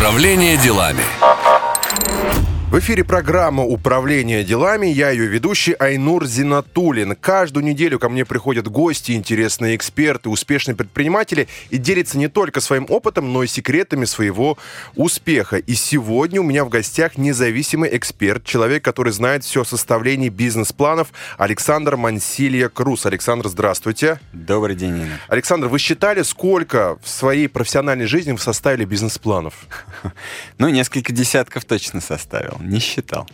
Управление делами. В эфире программа «Управление делами». Я ее ведущий Айнур Зинатулин. Каждую неделю ко мне приходят гости, интересные эксперты, успешные предприниматели и делятся не только своим опытом, но и секретами своего успеха. И сегодня у меня в гостях независимый эксперт, человек, который знает все о составлении бизнес-планов, Александр Мансилья Крус. Александр, здравствуйте. Добрый день, Инна. Александр, вы считали, сколько в своей профессиональной жизни вы составили бизнес-планов? Ну, несколько десятков точно составил не считал.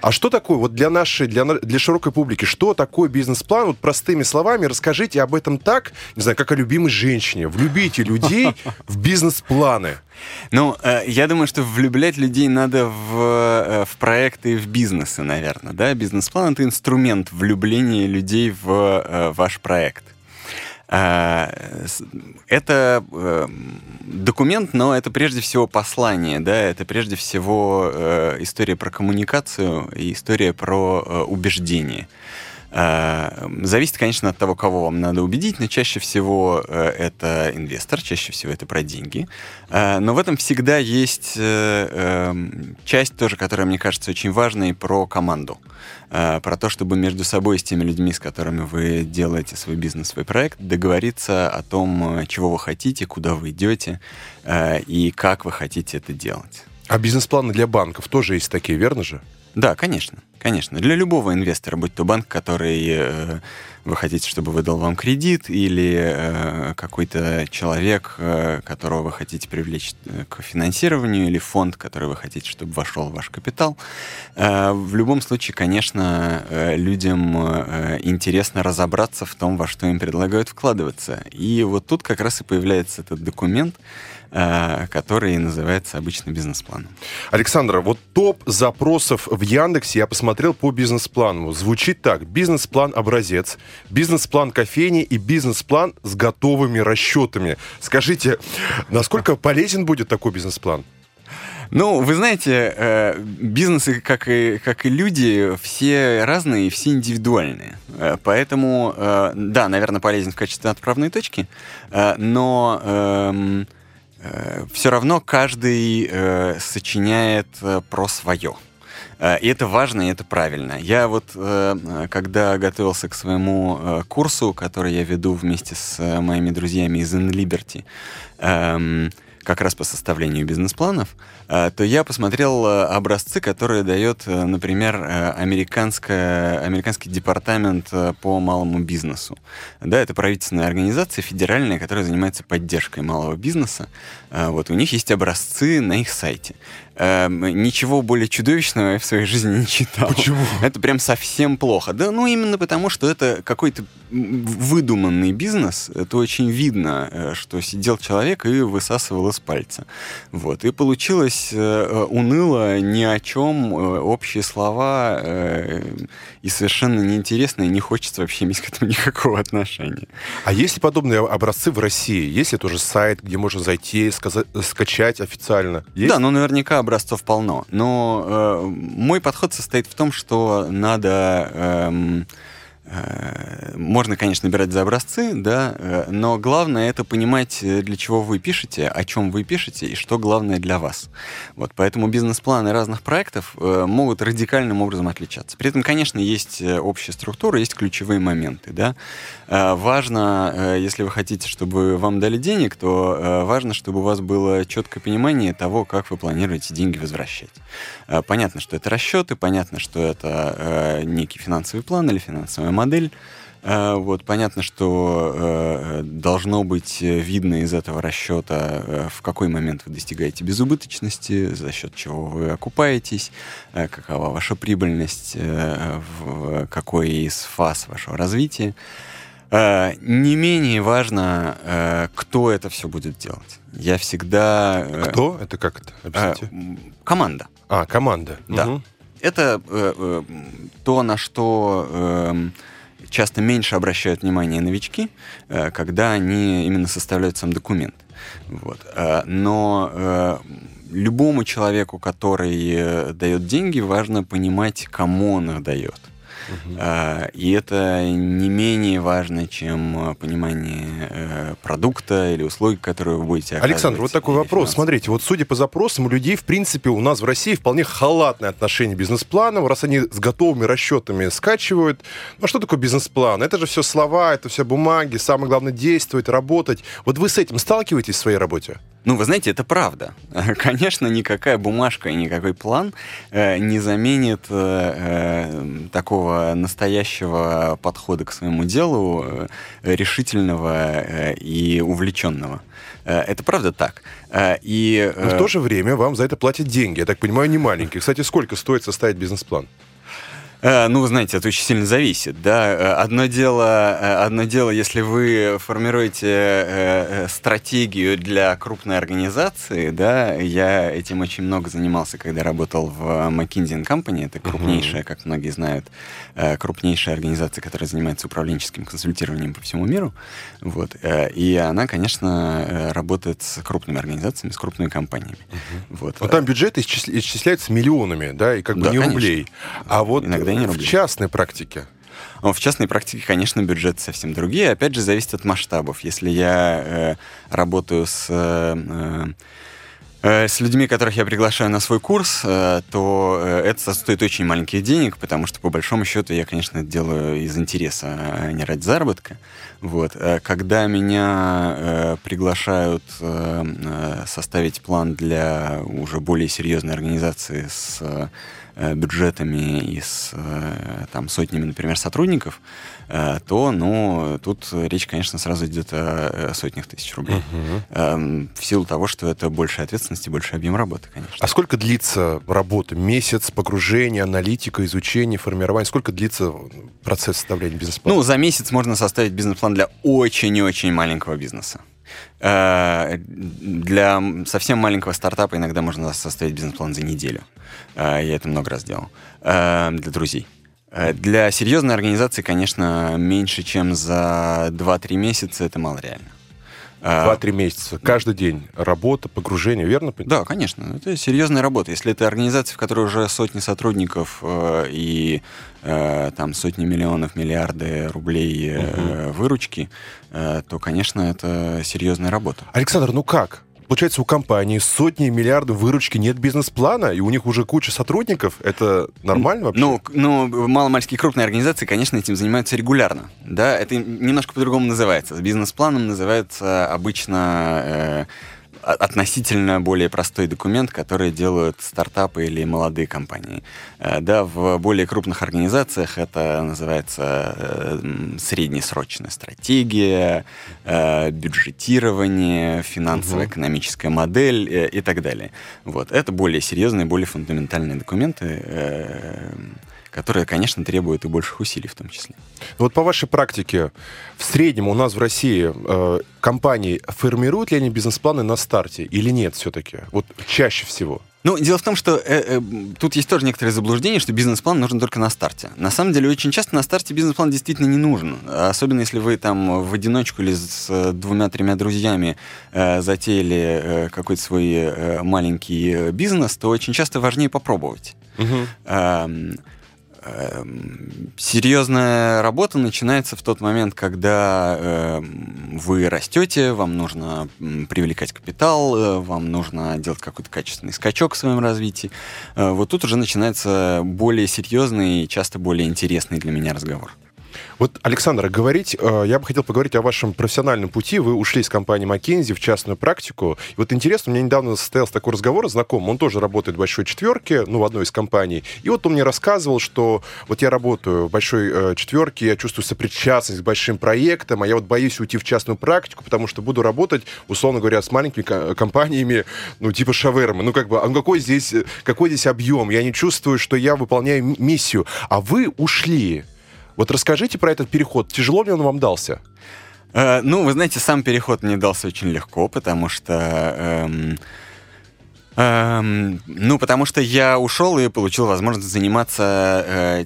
А что такое, вот для нашей, для, для широкой публики, что такое бизнес-план? Вот простыми словами расскажите об этом так, не знаю, как о любимой женщине. Влюбите людей в бизнес-планы. Ну, э, я думаю, что влюблять людей надо в, э, в проекты и в бизнесы, наверное. Да? Бизнес-план — это инструмент влюбления людей в э, ваш проект. А, это э, документ, но это прежде всего послание, да, это прежде всего э, история про коммуникацию и история про э, убеждение. А, зависит, конечно, от того, кого вам надо убедить, но чаще всего это инвестор, чаще всего это про деньги. А, но в этом всегда есть эм, часть тоже, которая, мне кажется, очень важной, про команду. Э, про то, чтобы между собой с теми людьми, с которыми вы делаете свой бизнес, свой проект, договориться о том, э, чего вы хотите, куда вы идете э, и как вы хотите это делать. А бизнес-планы для банков тоже есть такие, верно же? Да, конечно, конечно. Для любого инвестора, будь то банк, который э, вы хотите, чтобы выдал вам кредит, или э, какой-то человек, э, которого вы хотите привлечь э, к финансированию, или фонд, который вы хотите, чтобы вошел в ваш капитал. Э, в любом случае, конечно, э, людям э, интересно разобраться в том, во что им предлагают вкладываться. И вот тут как раз и появляется этот документ, который называется обычно бизнес-планом. Александр, вот топ запросов в Яндексе я посмотрел по бизнес-плану. Звучит так. Бизнес-план образец, бизнес-план кофейни и бизнес-план с готовыми расчетами. Скажите, насколько полезен будет такой бизнес-план? Ну, вы знаете, э, бизнесы, как и, как и люди, все разные и все индивидуальные. Э, поэтому, да, наверное, полезен в качестве отправной точки, но эм, Э, все равно каждый э, сочиняет э, про свое. Э, и это важно, и это правильно. Я вот, э, когда готовился к своему курсу, который я веду вместе с моими друзьями из InLiberty, эм, как раз по составлению бизнес-планов, то я посмотрел образцы, которые дает, например, американская, американский департамент по малому бизнесу. Да, это правительственная организация федеральная, которая занимается поддержкой малого бизнеса. Вот у них есть образцы на их сайте. Эм, ничего более чудовищного я в своей жизни не читал. Почему? Это прям совсем плохо. Да, ну именно потому, что это какой-то выдуманный бизнес. Это очень видно, э, что сидел человек и высасывал из пальца. Вот. И получилось э, уныло, ни о чем, э, общие слова и совершенно неинтересно, и не хочется вообще иметь к этому никакого отношения. А есть ли подобные образцы в России? Есть ли тоже сайт, где можно зайти, сказать, скачать официально? Есть? Да, ну наверняка образцов полно. Но э, мой подход состоит в том, что надо... Э, Э, можно, конечно, набирать за образцы, да, э, но главное это понимать, э, для чего вы пишете, о чем вы пишете и что главное для вас. Вот, поэтому бизнес-планы разных проектов могут радикальным образом отличаться. При этом, конечно, есть общая структура, есть ключевые моменты, да. Важно, если вы хотите, чтобы вам дали денег, то важно, чтобы у вас было четкое понимание того, как вы планируете деньги возвращать. Понятно, что это расчеты, понятно, что это некий финансовый план или финансовая модель. Э, вот понятно, что э, должно быть видно из этого расчета, э, в какой момент вы достигаете безубыточности, за счет чего вы окупаетесь, какова ваша прибыльность, в какой из фаз вашего развития. Не менее важно, кто это все будет делать. Я всегда... Кто? Это как это? Объясните. Команда. А, команда. Да. Угу. Это э, э, то, на что э, часто меньше обращают внимание новички, э, когда они именно составляют сам документ. Вот. Э, но э, любому человеку, который э, дает деньги, важно понимать, кому он их дает. Угу. И это не менее важно, чем понимание продукта или услуги, которые вы будете оказывать. Александр, вот такой вопрос. Смотрите, вот судя по запросам, у людей, в принципе, у нас в России вполне халатное отношение к бизнес-плану, раз они с готовыми расчетами скачивают. Ну, а что такое бизнес-план? Это же все слова, это все бумаги, самое главное действовать, работать. Вот вы с этим сталкиваетесь в своей работе? Ну, вы знаете, это правда. Конечно, никакая бумажка и никакой план э, не заменит э, э, такого настоящего подхода к своему делу, э, решительного э, и увлеченного. Э, это правда так. Э, и, Но в то же время вам за это платят деньги. Я так понимаю, не маленькие. Кстати, сколько стоит составить бизнес-план? Э, ну, вы знаете, это очень сильно зависит, да. Э, одно дело, э, одно дело, если вы формируете стратегию для крупной организации, да, я этим очень много занимался, когда работал в McKinsey Company, это крупнейшая, как многие знают, крупнейшая организация, которая занимается управленческим консультированием по всему миру, вот, и она, конечно, работает с крупными организациями, с крупными компаниями. Угу. Вот. Но там бюджеты исчисляются миллионами, да, и как бы да, не конечно. рублей. А вот Иногда никогда не рублей. В частной практике? В частной практике, конечно, бюджеты совсем другие. Опять же, зависит от масштабов. Если я э, работаю с... Э, э, с людьми, которых я приглашаю на свой курс, э, то э, это стоит очень маленьких денег, потому что, по большому счету, я, конечно, это делаю из интереса, а не ради заработка. Вот. Когда меня приглашают составить план для уже более серьезной организации с Э, бюджетами и с э, там, сотнями, например, сотрудников, э, то, ну, тут речь, конечно, сразу идет о сотнях тысяч рублей. Uh-huh. В силу того, что это большая ответственность и больше объем работы, конечно. А сколько длится работа? Месяц погружения, аналитика, изучение, формирование? Сколько длится процесс составления бизнес-плана? Ну, за месяц можно составить бизнес-план для очень-очень маленького бизнеса. Э, для совсем маленького стартапа иногда можно составить бизнес-план за неделю. Э, я это много раз делал. Э, для друзей. Для серьезной организации, конечно, меньше, чем за 2-3 месяца это мало реально. Два-три месяца. Каждый день работа, погружение, верно? Да, конечно. Это серьезная работа. Если это организация, в которой уже сотни сотрудников и э, там сотни миллионов, миллиарды рублей э, угу. выручки, э, то, конечно, это серьезная работа. Александр, ну как? Получается, у компании сотни миллиардов выручки нет бизнес-плана, и у них уже куча сотрудников. Это нормально вообще? Ну, ну маломальские крупные организации, конечно, этим занимаются регулярно. Да, это немножко по-другому называется. С бизнес-планом называется обычно... Э, относительно более простой документ, который делают стартапы или молодые компании. Э, да, в более крупных организациях это называется э, среднесрочная стратегия, э, бюджетирование, финансово-экономическая модель и так далее. Вот. Это более серьезные, более фундаментальные документы, которые, конечно, требуют и больших усилий в том числе. Вот по вашей практике, в среднем у нас в России э, компании формируют ли они бизнес-планы на старте или нет все-таки? Вот чаще всего. Ну, дело в том, что э, э, тут есть тоже некоторые заблуждения, что бизнес-план нужен только на старте. На самом деле, очень часто на старте бизнес-план действительно не нужен. Особенно если вы там в одиночку или с э, двумя-тремя друзьями э, затеяли э, какой-то свой э, маленький бизнес, то очень часто важнее попробовать. Угу. Э, серьезная работа начинается в тот момент, когда э, вы растете, вам нужно привлекать капитал, э, вам нужно делать какой-то качественный скачок в своем развитии. Э, вот тут уже начинается более серьезный и часто более интересный для меня разговор. Вот, Александр, говорить, э, я бы хотел поговорить о вашем профессиональном пути. Вы ушли из компании McKinsey в частную практику. И вот интересно, у меня недавно состоялся такой разговор с знакомым. Он тоже работает в большой четверке, ну, в одной из компаний. И вот он мне рассказывал, что вот я работаю в большой э, четверке, я чувствую сопричастность к большим проектам, а я вот боюсь уйти в частную практику, потому что буду работать, условно говоря, с маленькими компаниями, ну, типа шавермы. Ну, как бы, а какой здесь, какой здесь объем? Я не чувствую, что я выполняю миссию. А вы ушли вот расскажите про этот переход. Тяжело ли он вам дался? Э, ну, вы знаете, сам переход мне дался очень легко, потому что... Эм, Эм, ну, потому что я ушел и получил возможность заниматься э,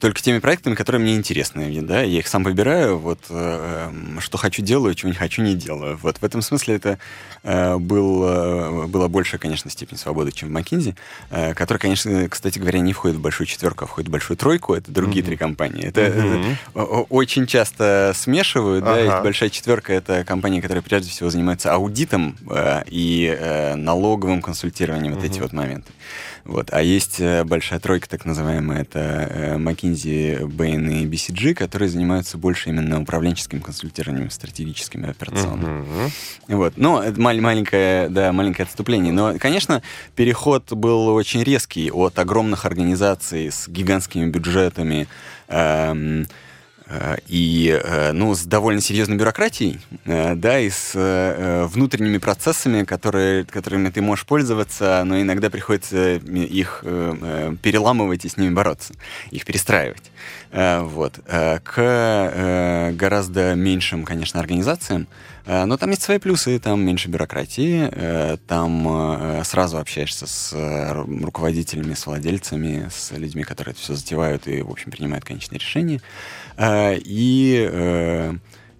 только теми проектами, которые мне интересны. Да? Я их сам выбираю, вот э, эм, что хочу делаю, чего не хочу не делаю. Вот в этом смысле это э, был, э, была большая, конечно, степень свободы, чем в McKinsey, э, которая, конечно, кстати говоря, не входит в большую четверку, а входит в большую тройку. Это другие mm-hmm. три компании. Это, mm-hmm. это очень часто смешивают. Ага. Да? Есть большая четверка — это компании, которые прежде всего занимаются аудитом э, и э, налоговым консультированием консультирования, вот эти вот моменты. Вот. А есть э, большая тройка, так называемая, это э, McKinsey, Bain и BCG, которые занимаются больше именно управленческим консультированием, стратегическим и операционным. Uh-huh. Вот. Но это мал- маленькое, да, маленькое отступление. Но, конечно, переход был очень резкий от огромных организаций с гигантскими бюджетами, эм, Э, и э, ну, с довольно серьезной бюрократией, э, да, и с внутренними процессами, которые, которыми ты можешь пользоваться, но иногда приходится их переламывать и с ними бороться, их перестраивать. Вот. К гораздо меньшим, конечно, организациям, но там есть свои плюсы, там меньше бюрократии, там сразу общаешься с руководителями, с владельцами, с людьми, которые это все затевают и, в общем, принимают конечные решения. Э, и э,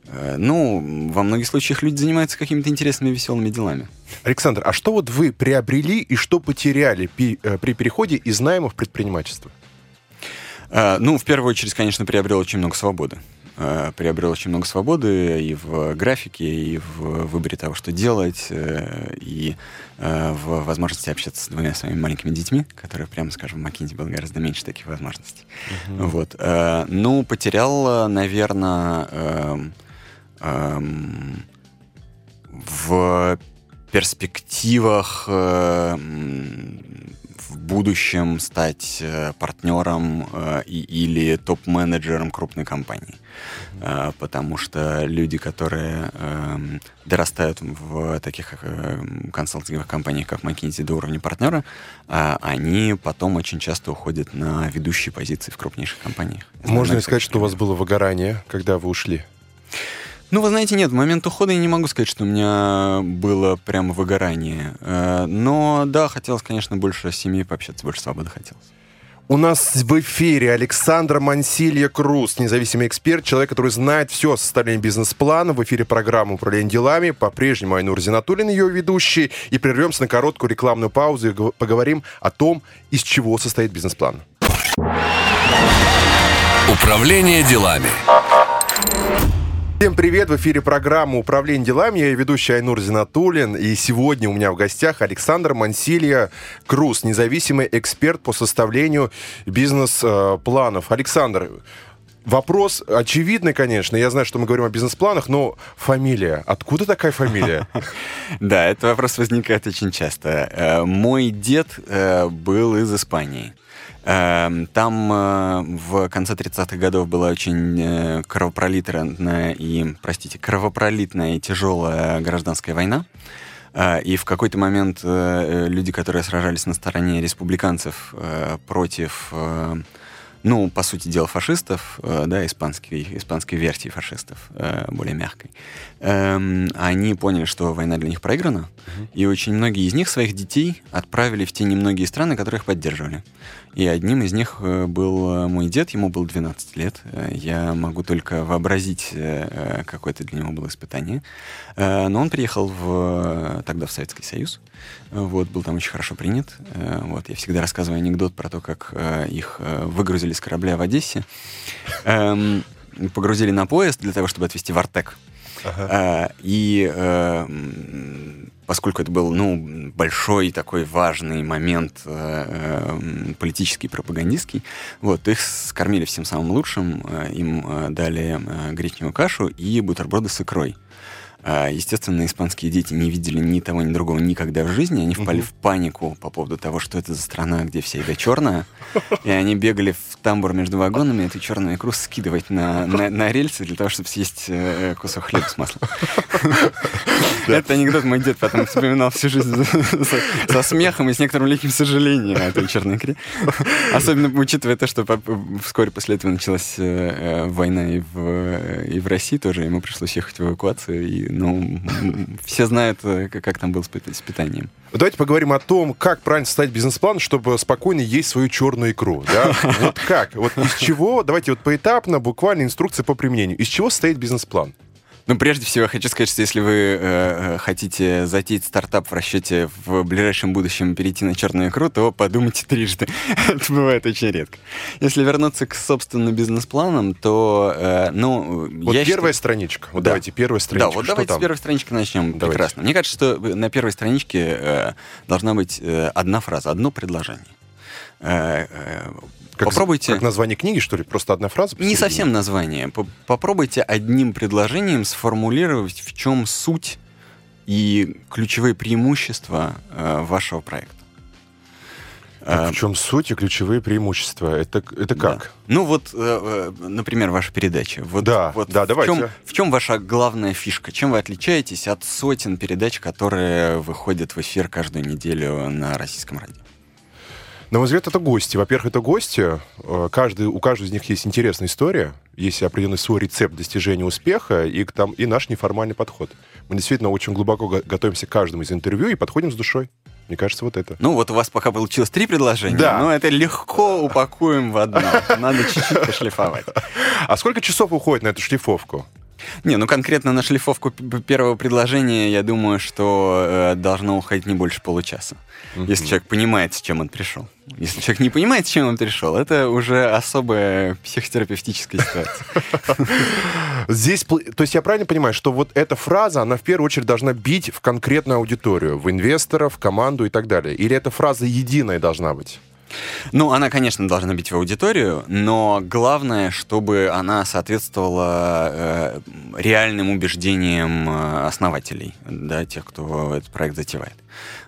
э, ну, во многих случаях люди занимаются какими-то интересными, веселыми делами. Александр, а что вот вы приобрели и что потеряли при, при переходе из найма в предпринимательство? Ну, в первую очередь, конечно, приобрел очень много свободы. Э, приобрел очень много свободы и в графике, и в выборе того, что делать, э, и э, в возможности общаться с двумя своими маленькими детьми, которые, прямо скажем, в Макинзе было гораздо меньше таких возможностей. Uh-huh. Вот. Ну, потерял, наверное, эм, эм, в перспективах в будущем стать э, партнером э, и, или топ-менеджером крупной компании. Э, потому что люди, которые э, дорастают в таких э, консалтинговых компаниях, как McKinsey, до уровня партнера, э, они потом очень часто уходят на ведущие позиции в крупнейших компаниях. Можно ли сказать, что у вас было выгорание, когда вы ушли? Ну, вы знаете, нет, в момент ухода я не могу сказать, что у меня было прям выгорание. Э, но да, хотелось, конечно, больше семьи пообщаться, больше свободы хотелось. У нас в эфире Александра Мансилья Круз, независимый эксперт, человек, который знает все о составлении бизнес-плана. В эфире программы «Управление делами». По-прежнему Айнур Зинатуллин, ее ведущий. И прервемся на короткую рекламную паузу и поговорим о том, из чего состоит бизнес-план. Управление делами. Всем привет! В эфире программа «Управление делами». Я ведущий Айнур Зинатулин. И сегодня у меня в гостях Александр Мансилья Круз, независимый эксперт по составлению бизнес-планов. Александр, Вопрос очевидный, конечно. Я знаю, что мы говорим о бизнес-планах, но фамилия. Откуда такая фамилия? Да, этот вопрос возникает очень часто. Э, мой дед э, был из Испании. Эм, там э, в конце 30-х годов была очень э, кровопролитная и, простите, кровопролитная и тяжелая гражданская война. Э, и в какой-то момент люди, которые сражались на стороне республиканцев против ну, по сути дела, фашистов, да, испанской, испанской версии фашистов, более мягкой, эм, они поняли, что война для них проиграна, и очень многие из них своих детей отправили в те немногие страны, которые их поддерживали. И одним из них э, был мой дед, ему было 12 лет. Я могу только вообразить, какое это для него было испытание. Но он приехал в, тогда в Советский Союз, вот, был там очень хорошо принят. Вот, я всегда рассказываю анекдот про то, как их выгрузили с корабля в Одессе, эм, погрузили на поезд для того, чтобы отвезти в Артек. Ага. Э, и э, поскольку это был ну, большой такой важный момент э, э, политический, пропагандистский, вот, их скормили всем самым лучшим, э, им э, дали э, гречневую кашу и бутерброды с икрой. А, естественно, испанские дети не видели ни того, ни другого никогда в жизни. Они впали uh-huh. в панику по поводу того, что это за страна, где вся еда черная. И они бегали в тамбур между вагонами эту черную икру скидывать на, на, на рельсы для того, чтобы съесть э, кусок хлеба с маслом. Это анекдот мой дед потом вспоминал всю жизнь со смехом и с некоторым легким сожалением о этой черной икре. Особенно учитывая то, что вскоре после этого началась э, э, война и в России тоже. Ему пришлось ехать в эвакуацию и ну, все знают, э, как там был с питанием. Давайте поговорим о том, как правильно составить бизнес-план, чтобы спокойно есть свою черную икру. Да? Вот как? Вот из чего? Давайте вот поэтапно, буквально инструкция по применению. Из чего состоит бизнес-план? Ну, прежде всего, я хочу сказать, что если вы э, э, хотите затеять стартап в расчете в ближайшем будущем перейти на черную икру, то подумайте трижды. Это бывает очень редко. Если вернуться к, собственно, бизнес-планам, то, э, ну... Вот первая считаю... страничка. Вот да. давайте первая страничка. Да, вот что давайте там? с первой странички начнем. Давайте. Прекрасно. Мне кажется, что на первой страничке э, должна быть э, одна фраза, одно предложение. Э, э, как, Попробуйте... Как название книги, что ли? Просто одна фраза? Не совсем название. Попробуйте одним предложением сформулировать, в чем суть и ключевые преимущества э, вашего проекта. Так, в чем суть и ключевые преимущества? Это, это как? Да. Ну вот, э, например, ваша передача. Вот, да, вот да, в давайте. Чем, в чем ваша главная фишка? Чем вы отличаетесь от сотен передач, которые выходят в эфир каждую неделю на российском радио? На мой взгляд, это гости. Во-первых, это гости. Э, каждый, у каждого из них есть интересная история, есть определенный свой рецепт достижения успеха и, там, и наш неформальный подход. Мы действительно очень глубоко готовимся к каждому из интервью и подходим с душой. Мне кажется, вот это. Ну, вот у вас пока получилось три предложения, да. но это легко упакуем в одно. Надо чуть-чуть пошлифовать. А сколько часов уходит на эту шлифовку? Не, ну конкретно на шлифовку первого предложения, я думаю, что э, должно уходить не больше получаса. Угу. Если человек понимает, с чем он пришел. Если человек не понимает, с чем он пришел, это уже особая психотерапевтическая ситуация. Здесь, то есть я правильно понимаю, что вот эта фраза, она в первую очередь должна бить в конкретную аудиторию, в инвесторов, в команду и так далее? Или эта фраза единая должна быть? Ну, она, конечно, должна быть в аудиторию, но главное, чтобы она соответствовала э, реальным убеждениям э, основателей, да, тех, кто этот проект затевает.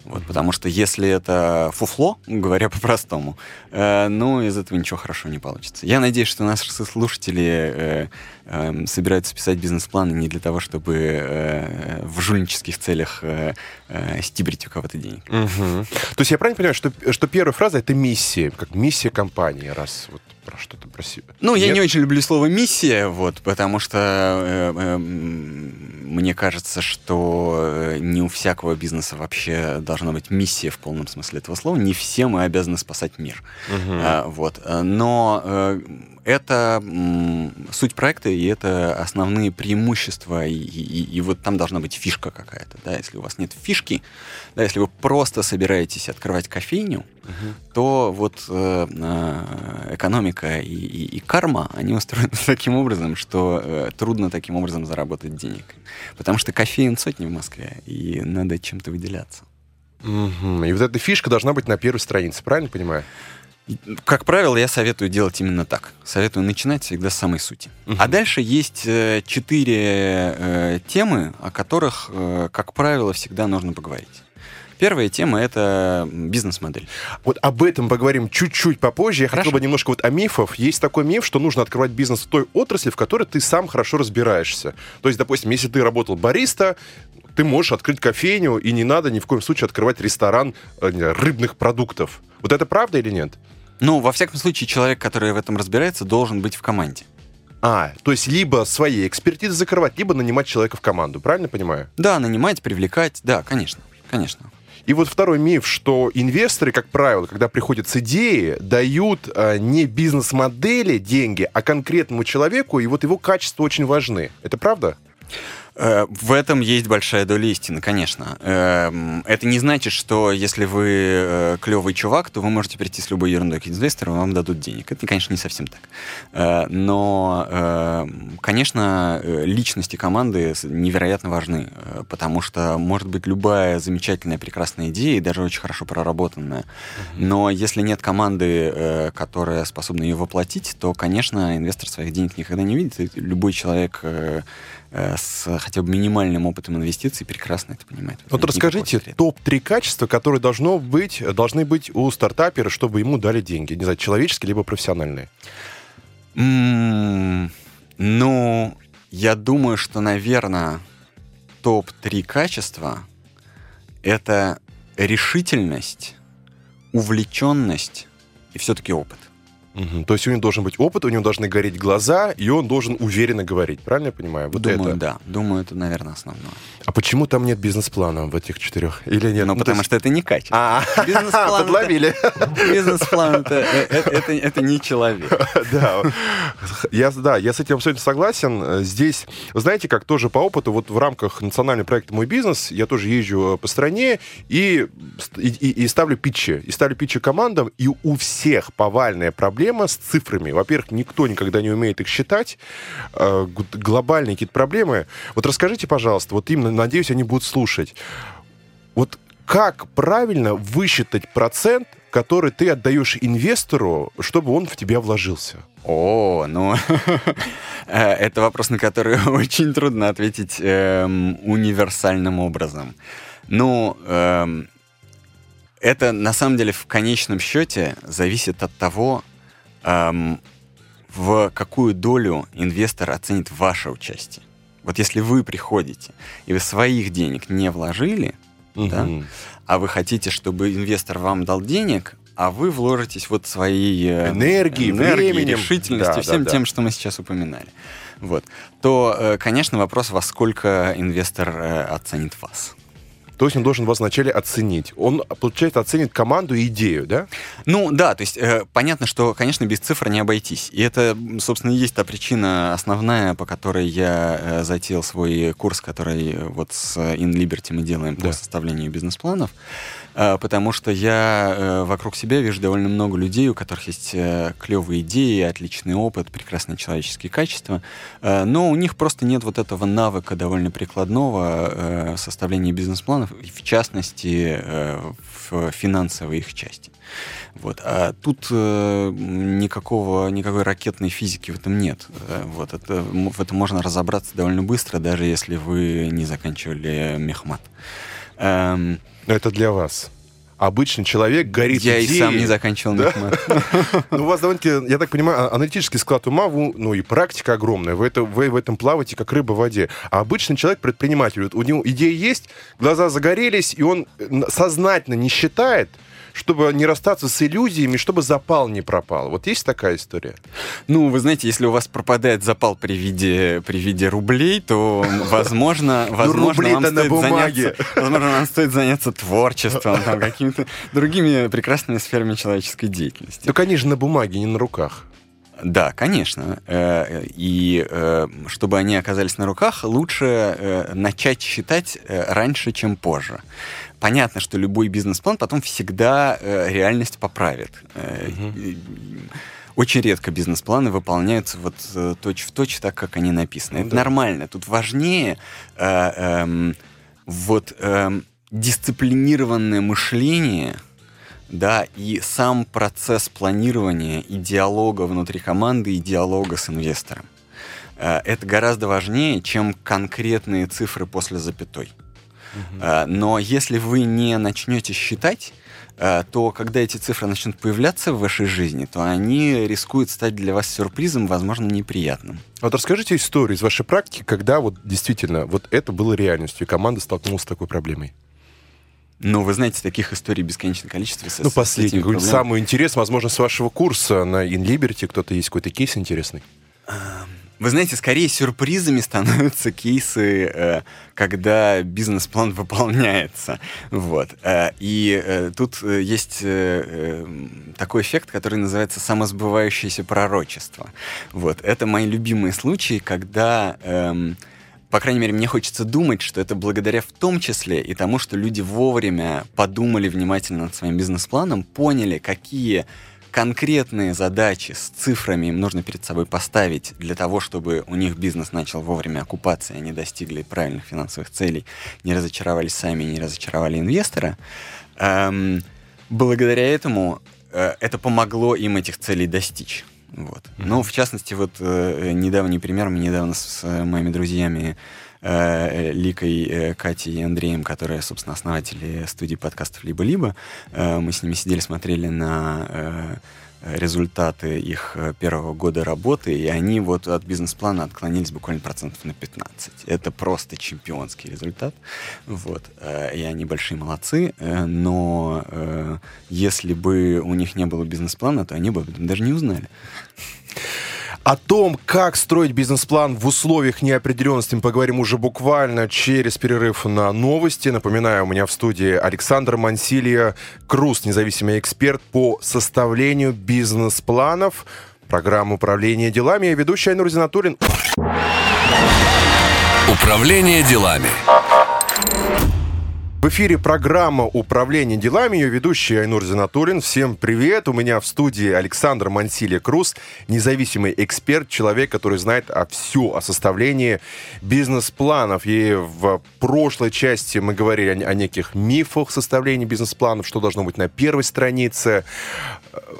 Вот, потому что если это фуфло, говоря по-простому, э, ну, из этого ничего хорошего не получится. Я надеюсь, что наши слушатели э, э, собираются писать бизнес-планы не для того, чтобы э, в жульнических целях э, э, стибрить у кого-то денег. Угу. То есть я правильно понимаю, что, что первая фраза — это миссия, как миссия компании, раз вот про что-то про себя. Ну, Нет? я не очень люблю слово миссия, вот, потому что э, э, мне кажется, что э, не у всякого бизнеса вообще должна быть миссия в полном смысле этого слова. Не все мы обязаны спасать мир. Угу. Вот. Но это суть проекта, и это основные преимущества, и, и, и вот там должна быть фишка какая-то. Да? Если у вас нет фишки, да, если вы просто собираетесь открывать кофейню, угу. то вот э, э, экономика и, и, и карма, они устроены таким образом, что э, трудно таким образом заработать денег. Потому что кофеин сотни в Москве, и надо чем-то выделяться. Угу. И вот эта фишка должна быть на первой странице, правильно понимаю? Как правило, я советую делать именно так. Советую начинать всегда с самой сути. Uh-huh. А дальше есть э, четыре э, темы, о которых, э, как правило, всегда нужно поговорить. Первая тема — это бизнес-модель. Вот об этом поговорим чуть-чуть попозже. Я хорошо. хотел бы немножко вот о мифах. Есть такой миф, что нужно открывать бизнес в той отрасли, в которой ты сам хорошо разбираешься. То есть, допустим, если ты работал бариста, ты можешь открыть кофейню, и не надо ни в коем случае открывать ресторан э, рыбных продуктов. Вот это правда или нет? Ну, во всяком случае, человек, который в этом разбирается, должен быть в команде. А, то есть либо своей экспертизы закрывать, либо нанимать человека в команду, правильно понимаю? Да, нанимать, привлекать, да, конечно, конечно. И вот второй миф, что инвесторы, как правило, когда приходят с идеей, дают а, не бизнес-модели деньги, а конкретному человеку, и вот его качества очень важны. Это правда? Э, в этом есть большая доля истины, конечно. Эм, это не значит, что если вы э, клевый чувак, то вы можете прийти с любой ерундой к инвестору, вам дадут денег. Это, конечно, не совсем так. Э, но, эм, конечно, личности команды невероятно важны, потому что может быть любая замечательная, прекрасная идея, и даже очень хорошо проработанная. Но если нет команды, которая способна ее воплотить, то, конечно, инвестор своих денег никогда не видит. И любой человек Э, с хотя бы минимальным опытом инвестиций прекрасно это понимает. Вот расскажите топ-3 качества, которые должно быть, должны быть у стартапера, чтобы ему дали деньги. Не знаю, человеческие либо профессиональные. Mm, ну, я думаю, что, наверное, топ-3 качества — это решительность, увлеченность и все-таки опыт. Мгм. То есть у него должен быть опыт, у него должны гореть глаза, и он должен уверенно говорить. Правильно я понимаю? Вот Думаю, это. да. Думаю, это, наверное, основное. А почему там нет бизнес-плана в этих четырех? Или нет? Ну, Ну, то потому есть- что это не качество. А, Бизнес-план подловили. Бизнес-план это, э, это, это, не человек. Да, я, да, я с этим абсолютно согласен. Э, Здесь, знаете, как тоже по опыту, вот в рамках национального проекта «Мой бизнес» я тоже езжу э, по стране и, и, и- и ставлю питчи. И ставлю питчи командам, и у всех повальная проблема с цифрами. Во-первых, никто никогда не умеет их считать. Э, Глобальные какие-то проблемы. Вот расскажите, пожалуйста, вот именно, надеюсь, они будут слушать. Вот как правильно высчитать процент, который ты отдаешь инвестору, чтобы он в тебя вложился? О, ну, э, это вопрос, на который очень трудно ответить эм, универсальным образом. Ну, эм, это на самом деле в конечном счете зависит от того, эм, в какую долю инвестор оценит ваше участие. Вот если вы приходите и вы своих денег не вложили, Да. Мгм. а вы хотите, чтобы инвестор вам дал денег, а вы вложитесь вот своей э, Энергией, энергией, временем. решительностью, Да, всем да, да. тем, что мы сейчас упоминали. Вот. То, э, конечно, вопрос, во сколько инвестор э, оценит вас. То есть он должен вас вначале оценить. Он, получается, оценит команду и идею, да? Ну да, то есть э, понятно, что, конечно, без цифр не обойтись. И это, собственно, и есть та причина основная, по которой я э, затеял свой курс, который э, вот с In Liberty мы делаем по Да. составлению бизнес-планов. Э, потому что я э, вокруг себя вижу довольно много людей, у которых есть э, клевые идеи, отличный опыт, прекрасные человеческие качества, э, но у них просто нет вот этого навыка довольно прикладного э, составления бизнес-планов, в частности, в финансовой их части. Вот. А тут э, никакого, никакой ракетной физики в этом нет. Вот. Это, в этом можно разобраться довольно быстро, даже если вы не заканчивали мехмат. Эм, Но это для вас. Обычный человек горит я и идеей. сам не заканчивал Да? Ну, у вас довольно-таки, я так понимаю, а- аналитический склад ума, ну и практика огромная. Вы, это, вы в этом плаваете, как рыба в воде. А обычный человек, предприниматель, у него идея есть, глаза загорелись, и он э, сознательно не считает, чтобы не расстаться с иллюзиями, чтобы запал не пропал. Вот есть такая история? Ну, вы знаете, если у вас пропадает запал при виде, при виде рублей, то, возможно, возможно Ну, вам стоит заняться, возможно, вам стоит заняться творчеством, какими-то другими прекрасными сферами человеческой деятельности. Только они же на бумаге, не на руках. Да, конечно. Э, И э, чтобы они оказались на руках, лучше э, начать считать раньше, чем позже. Понятно, что любой бизнес-план потом всегда э, реальность поправит. Э, и- Очень редко бизнес-планы выполняются вот э, точь-в-точь так, как они написаны. Ну Это да. нормально. Тут важнее э, эм, вот эм, дисциплинированное мышление, да, и сам процесс планирования и диалога внутри команды, и диалога с инвестором. Э, Это гораздо важнее, чем конкретные цифры после запятой. Э, Но если вы не начнете считать, э, то когда эти цифры начнут появляться в вашей жизни, то они рискуют стать для вас сюрпризом, возможно, неприятным. Вот расскажите историю из вашей практики, когда вот действительно вот это было реальностью, и команда столкнулась с такой проблемой. Но вы знаете, таких историй бесконечное количество. с- Ну, с- с последний, проблемами. самый интересный, возможно, с вашего курса на InLiberty кто-то есть какой-то кейс интересный? Вы знаете, скорее сюрпризами становятся кейсы, э, когда бизнес-план выполняется. Вот. Э, И э, тут есть такой эффект, который называется самосбывающееся пророчество. Вот. Это мои любимые случаи, когда... эм, по крайней мере, мне хочется думать, что это благодаря в том числе и тому, что люди вовремя подумали внимательно над своим бизнес-планом, поняли, какие конкретные задачи с цифрами им нужно перед собой поставить для того, чтобы у них бизнес начал вовремя окупаться, и они достигли правильных финансовых целей, не разочаровались сами, не разочаровали инвестора. Эм, благодаря этому э, это помогло им этих целей достичь. Вот. Ну, в частности, вот э, недавний пример, мы недавно с, с моими друзьями э, Ликой, э, Катей и Андреем, которые, собственно, основатели студии подкастов «Либо-либо», э, мы с ними сидели, смотрели на результаты их первого года работы, и они вот от бизнес-плана отклонились буквально процентов на 15. Это просто чемпионский результат. Вот. И они большие молодцы, но если бы у них не было бизнес-плана, то они бы об этом даже не узнали. О том, как строить бизнес-план в условиях неопределенности, мы поговорим уже буквально через перерыв на новости. Напоминаю, у меня в студии Александр Мансилия Круз, независимый эксперт по составлению бизнес-планов. Программа управления делами. Я ведущий Айнур Зинатуллин. Управление делами. В эфире программа «Управление делами», ее ведущий Айнур Зинатуллин. Всем привет! У меня в студии Александр Мансилия Круз, независимый эксперт, человек, который знает о все о составлении бизнес-планов. И в прошлой части мы говорили о, о неких мифах составления бизнес-планов, что должно быть на первой странице.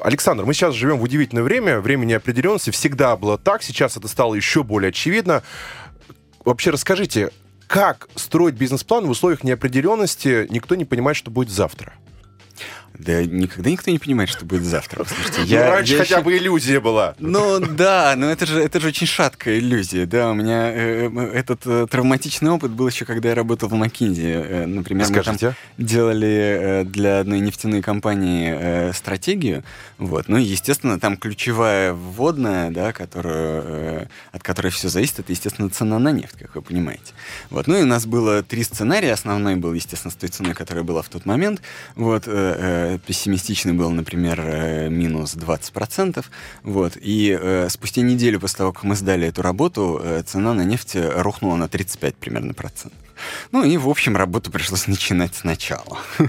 Александр, мы сейчас живем в удивительное время, время неопределенности. Всегда было так, сейчас это стало еще более очевидно. Вообще расскажите, как строить бизнес-план в условиях неопределенности, никто не понимает, что будет завтра. Да никогда никто не понимает, что будет завтра. Слушайте, ну, я, раньше я хотя еще... бы иллюзия была. Ну да, но это же, это же очень шаткая иллюзия. Да, у меня э, э этот э, травматичный опыт был еще, когда я работал в Макинзи. Э, например, Скажите? мы там делали э, для одной нефтяной компании э, стратегию. Вот. Ну, естественно, там ключевая вводная, да, которую, э, от которой все зависит, это, естественно, цена на нефть, как вы понимаете. Вот. Ну и у нас было три сценария. Основной был, естественно, с той ценой, которая была в тот момент. Вот. Э, э пессимистичный был, например, э, минус 20%. Вот, и э, спустя неделю после того, как мы сдали эту работу, э, цена на нефть рухнула на 35 примерно процентов. Ну и, в общем, работу пришлось начинать сначала.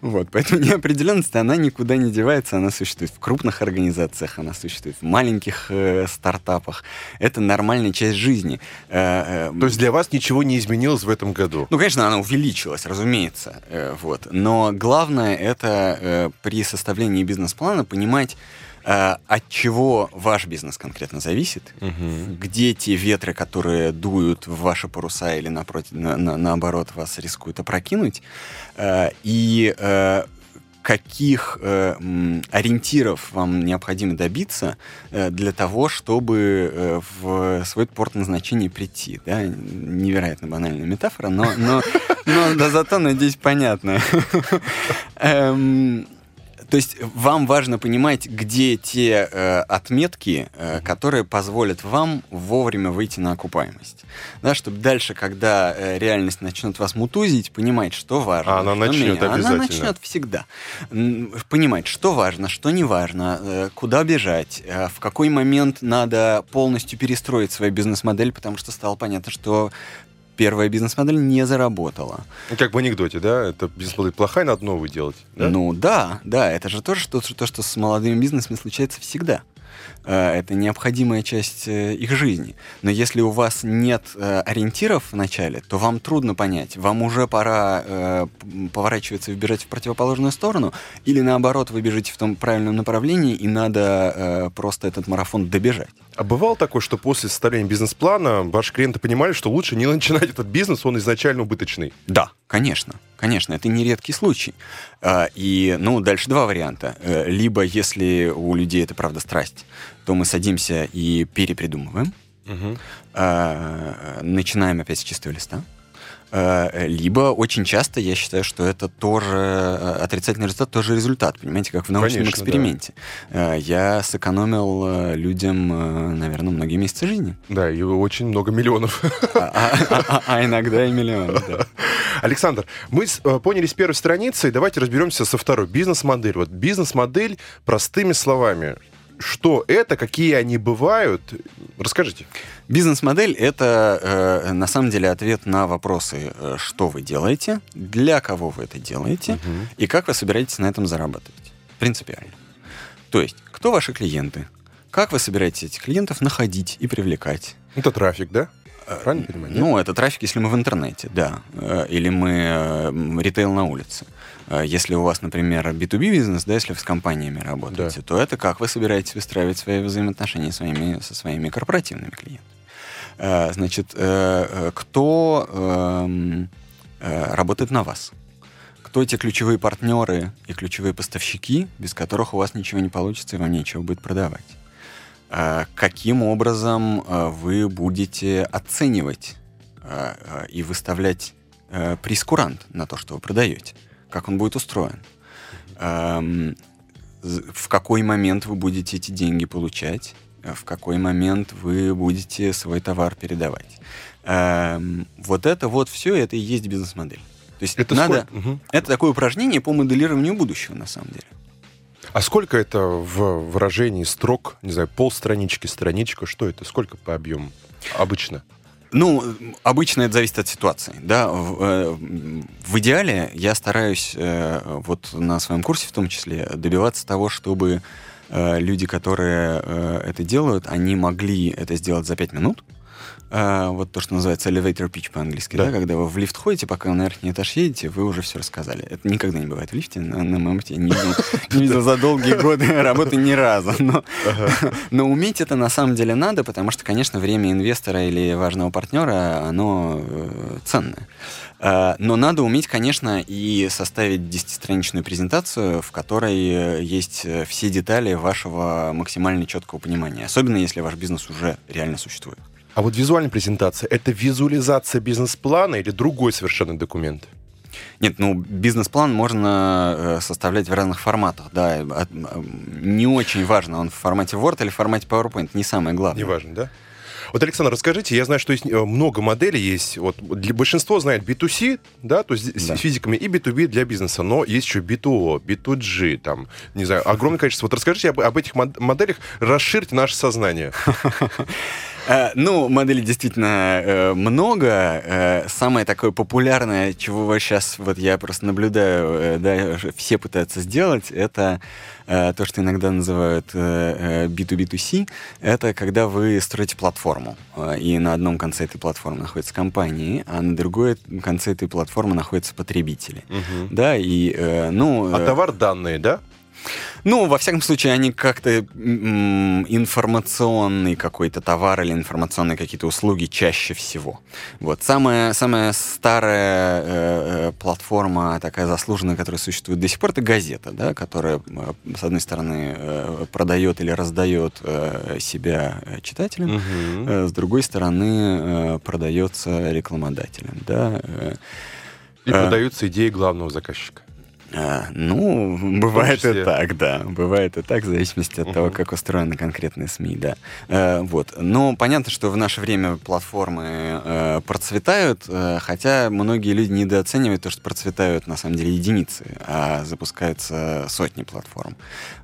Вот, поэтому неопределенность, она никуда не девается, она существует в крупных организациях, она существует в маленьких э, стартапах. Это нормальная часть жизни. Э, э, То есть для вас ничего не изменилось в этом году? Ну, конечно, она увеличилась, разумеется. Вот. Но главное это при составлении бизнес-плана понимать, от чего ваш бизнес конкретно зависит, угу. где те ветры, которые дуют в ваши паруса или напротив, на, на, наоборот вас рискуют опрокинуть, э, и э, каких э, ориентиров вам необходимо добиться э, для того, чтобы э, в свой порт назначения прийти. Да? Невероятно банальная метафора, но, но, но да, зато, надеюсь, понятно. Эм, то есть вам важно понимать, где те э, отметки, э, которые позволят вам вовремя выйти на окупаемость. Да, чтобы дальше, когда э, реальность начнет вас мутузить, понимать, что важно. А она что начнет меня. обязательно. Она начнет всегда. Понимать, что важно, что не важно, э, куда бежать, э, в какой момент надо полностью перестроить свою бизнес-модель, потому что стало понятно, что первая бизнес-модель не заработала. Ну, как в анекдоте, да? Это бизнес-модель плохая, надо новую делать. Да? Ну да, да, это же тоже то, то, что с молодыми бизнесами случается всегда. Э, это необходимая часть э, их жизни. Но если у вас нет э, ориентиров в начале, то вам трудно понять, вам уже пора поворачиваться и бежать в противоположную сторону, или наоборот, вы бежите в том правильном направлении, и надо просто этот марафон добежать. А бывало такое, что после составления бизнес-плана ваши клиенты понимали, что лучше не начинать этот бизнес, он изначально убыточный? Да, конечно. Конечно, это не редкий случай. И, ну, дальше два варианта. Либо, если у людей это правда страсть, то мы садимся и перепридумываем, угу. начинаем опять с чистого листа. Э, либо очень часто я считаю, что это тоже э, отрицательный результат, тоже результат, понимаете, как в научном Конечно, эксперименте. Да. Э, я сэкономил людям, наверное, многие месяцы жизни. Да, и очень много миллионов. А, а, а, а иногда и миллионы, да. Александр, мы поняли с первой страницы, давайте разберемся со второй. Бизнес-модель. Вот бизнес-модель простыми словами что это, какие они бывают. Расскажите. Бизнес-модель — это э, на самом деле ответ на вопросы, э, что вы делаете, для кого вы это делаете угу. и как вы собираетесь на этом зарабатывать. Принципиально. То есть, кто ваши клиенты, как вы собираетесь этих клиентов находить и привлекать. Это трафик, да? Э, Правильно понимаю? Ну, это трафик, если мы в интернете, да. Э, или мы э, ритейл на улице. Если у вас, например, B2B бизнес, да, если вы с компаниями работаете, да. то это как вы собираетесь выстраивать свои взаимоотношения своими, со своими корпоративными клиентами. Значит, кто эм, работает на вас? кто те ключевые партнеры и ключевые поставщики, без которых у вас ничего не получится и вам нечего будет продавать. Э, каким образом э, вы будете оценивать э, и выставлять прескурант на то, что вы продаете? Как он будет устроен? Эм, в какой момент вы будете эти деньги получать? В какой момент вы будете свой товар передавать? Эм, вот это вот все, это и есть бизнес-модель. То есть это надо... Угу. Это такое упражнение по моделированию будущего, на самом деле. А сколько это в выражении строк? Не знаю, полстранички, страничка, что это? Сколько по объему обычно? Ну, обычно это зависит от ситуации. Да? В, э, в идеале я стараюсь э, вот на своем курсе в том числе добиваться того, чтобы э, люди, которые это делают, они могли это сделать за 5 минут, а, вот то, что называется elevator pitch по-английски, да. да, когда вы в лифт ходите, пока на верхний этаж едете, вы уже все рассказали. Это никогда не бывает в лифте, на, на моем опыте не видел, не видел за долгие годы работы ни разу. Но, но уметь это на самом деле надо, потому что, конечно, время инвестора или важного партнера, оно э, ценное. А, но надо уметь, конечно, и составить десятистраничную презентацию, в которой э, есть э, все детали вашего максимально четкого понимания, особенно если ваш бизнес уже реально существует. А вот визуальная презентация — это визуализация бизнес-плана или другой совершенно документ? Нет, ну, бизнес-план можно э, составлять в разных форматах, да. Не очень важно, он в формате Word или в формате PowerPoint, не самое главное. Не важно, да? Вот, Александр, расскажите, я знаю, что есть э, много моделей есть. Вот для большинства знает B2C, да, то есть да. с физиками, и B2B для бизнеса, но есть еще B2O, B2G, там, не знаю, огромное количество. Вот расскажите об, об этих моделях, расширьте наше сознание. Э, ну, моделей действительно э, много. Э, самое такое популярное, чего сейчас вот я просто наблюдаю, да, все пытаются сделать, это то, что иногда называют B2B2C, это когда вы строите платформу, и на одном конце этой платформы находятся компании, а на другой конце этой платформы находятся потребители. Угу. Да, и, ну... А товар данные, да? Ну, во всяком случае, они как-то информационный какой-то товар или информационные какие-то услуги чаще всего. Вот. Самая, самая старая э, э, платформа, такая заслуженная, которая существует до сих пор, это газета, да, которая, э, с одной стороны, э, продает или раздает э, себя читателям, угу. э, с другой стороны, э, продается рекламодателям. Да, э, и продаются идеи главного заказчика. А, ну, бывает и так, да. Бывает и так, в зависимости от uh-huh. того, как устроены конкретные СМИ, да. А, вот. Но понятно, что в наше время платформы а, процветают, а, хотя многие люди недооценивают то, что процветают на самом деле единицы, а запускаются сотни платформ.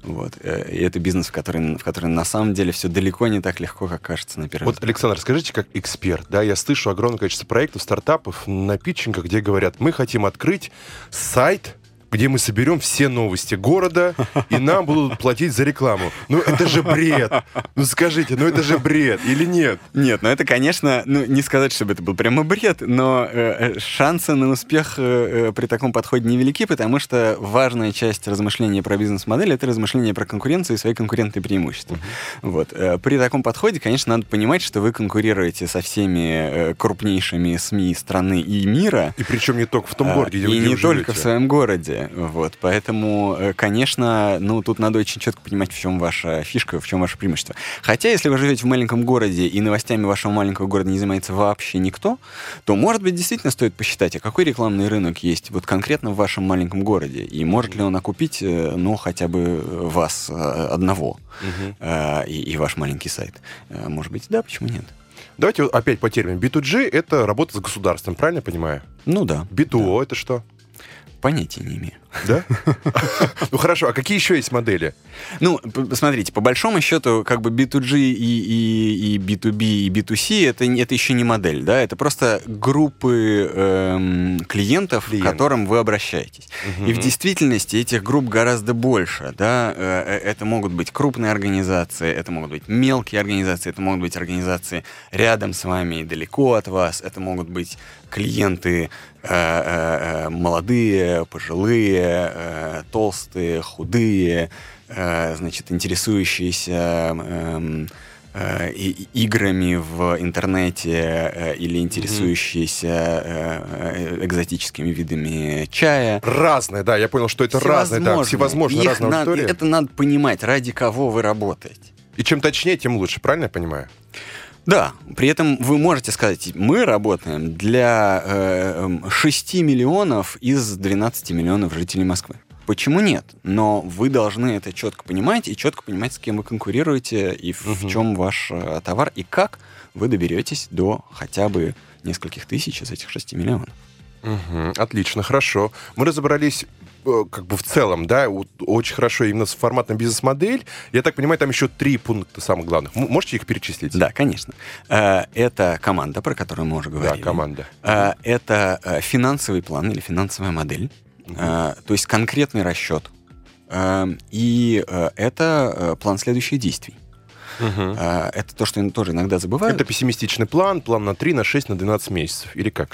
Вот. Э, и это бизнес, в который, в который на самом деле все далеко не так легко, как кажется на первый вот, взгляд. Александр, скажите, как эксперт, да, я слышу огромное количество проектов, стартапов на питчингах, где говорят, мы хотим открыть сайт, где мы соберем все новости города, и нам будут платить за рекламу. Ну, это же бред. Ну, скажите, ну это же бред или нет? Нет, ну это, конечно, ну, не сказать, чтобы это был прямо бред, но э, э шансы на успех э, э, при таком подходе невелики, потому что важная часть размышления про бизнес-модель — это размышление про конкуренцию и свои конкурентные преимущества. Uh-huh. Вот. Э, при таком подходе, конечно, надо понимать, что вы конкурируете со всеми э, крупнейшими СМИ страны и мира. И причем не только в том городе, где и вы И не только в своем городе. Вот, поэтому, э, конечно, ну, тут надо очень четко понимать, в чем ваша фишка, в чем ваше преимущество. Хотя, если вы живете в маленьком городе, и новостями вашего маленького города не занимается вообще никто, то, может быть, действительно стоит посчитать, а какой рекламный рынок есть вот конкретно в вашем маленьком городе, и может ли он окупить, э, ну, хотя бы вас э, одного, угу. и, и ваш маленький сайт. Может быть, да, почему нет? Давайте опять по термину. B2G — это работа с государством, правильно я понимаю? Ну да. B2O да. — это что? Понятия не имею. Да? Ну хорошо, а какие еще есть модели? Ну, посмотрите, по большому счету, как бы B2G и, и, и B2B и B2C это, это еще не модель, да, это просто группы эм, клиентов, Клиент. к которым вы обращаетесь. Угу. И в действительности этих групп гораздо больше, да, э, э, это могут быть крупные организации, это могут быть мелкие организации, это могут быть организации рядом с вами и далеко от вас, это могут быть клиенты э, э, молодые, пожилые, э, толстые, худые, э, значит, интересующиеся э, э, и- играми в интернете э, или интересующиеся э, э, экзотическими видами чая. Разное, да, я понял, что это разное, да, всевозможные, Их разная надо- аудитория. Это надо понимать, ради кого вы работаете. И чем точнее, тем лучше, правильно я понимаю? Да, при этом вы можете сказать, мы работаем для э, эм, 6 миллионов из 12 миллионов жителей Москвы. Почему нет? Но вы должны это четко понимать и четко понимать, с кем вы конкурируете и в, в Мгм. чем ваш э, товар и как вы доберетесь до хотя бы нескольких тысяч из этих 6 миллионов. Мгм, Отлично, хорошо. Мы разобрались как бы в целом, да, вот очень хорошо именно с форматом бизнес-модель. Я так понимаю, там еще три пункта самых главных. М- Можете их перечислить? Да, конечно. Э, Это команда, про которую мы уже Да, говорили. команда. Э, Это э, финансовый план или финансовая модель, Э, то есть конкретный расчет. Э, И э, это э, план следующих действий. Э, Это то, что тоже иногда забывают. Это пессимистичный план, план на 3, на 6, на 12 месяцев. Или как?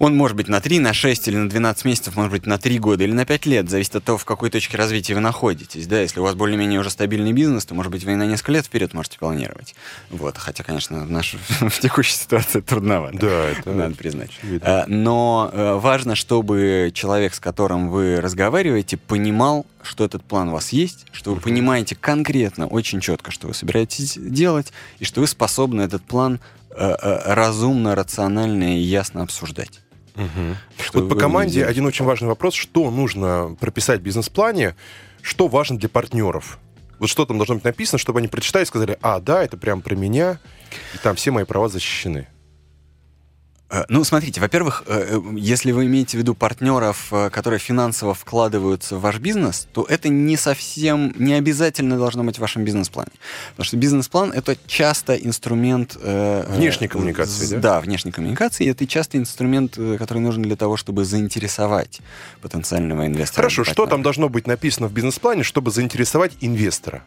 Он может быть на 3, на 6 или на 12 месяцев, может быть на 3 года или на 5 лет, зависит от того, в какой точке развития вы находитесь. Да? Если у вас более-менее уже стабильный бизнес, то, может быть, вы и на несколько лет вперед можете планировать. Вот. Хотя, конечно, в, наш, в текущей ситуации трудновато. Да, это Надо признать. очевидно. Э, Но э, важно, чтобы человек, с которым вы разговариваете, понимал, что этот план у вас есть, что вы понимаете конкретно, очень четко, что вы собираетесь делать, и что вы способны этот план э, э, разумно, рационально и ясно обсуждать. Что Вот по команде один очень важный вопрос. Что нужно прописать в бизнес-плане, что важно для партнеров? Вот что там должно быть написано, чтобы они прочитали и сказали, а, да, это прям про меня, и там все мои права защищены. Э, Ну, смотрите, во-первых, э, э, если вы имеете в виду партнеров, которые финансово вкладываются в ваш бизнес, то это не совсем, не обязательно должно быть в вашем бизнес-плане. Потому что бизнес-план — это часто инструмент... Внешней коммуникации, да? Да, внешней коммуникации. Это часто инструмент, который нужен для того, чтобы заинтересовать потенциального инвестора. Хорошо, что там должно быть написано в бизнес-плане, чтобы заинтересовать инвестора?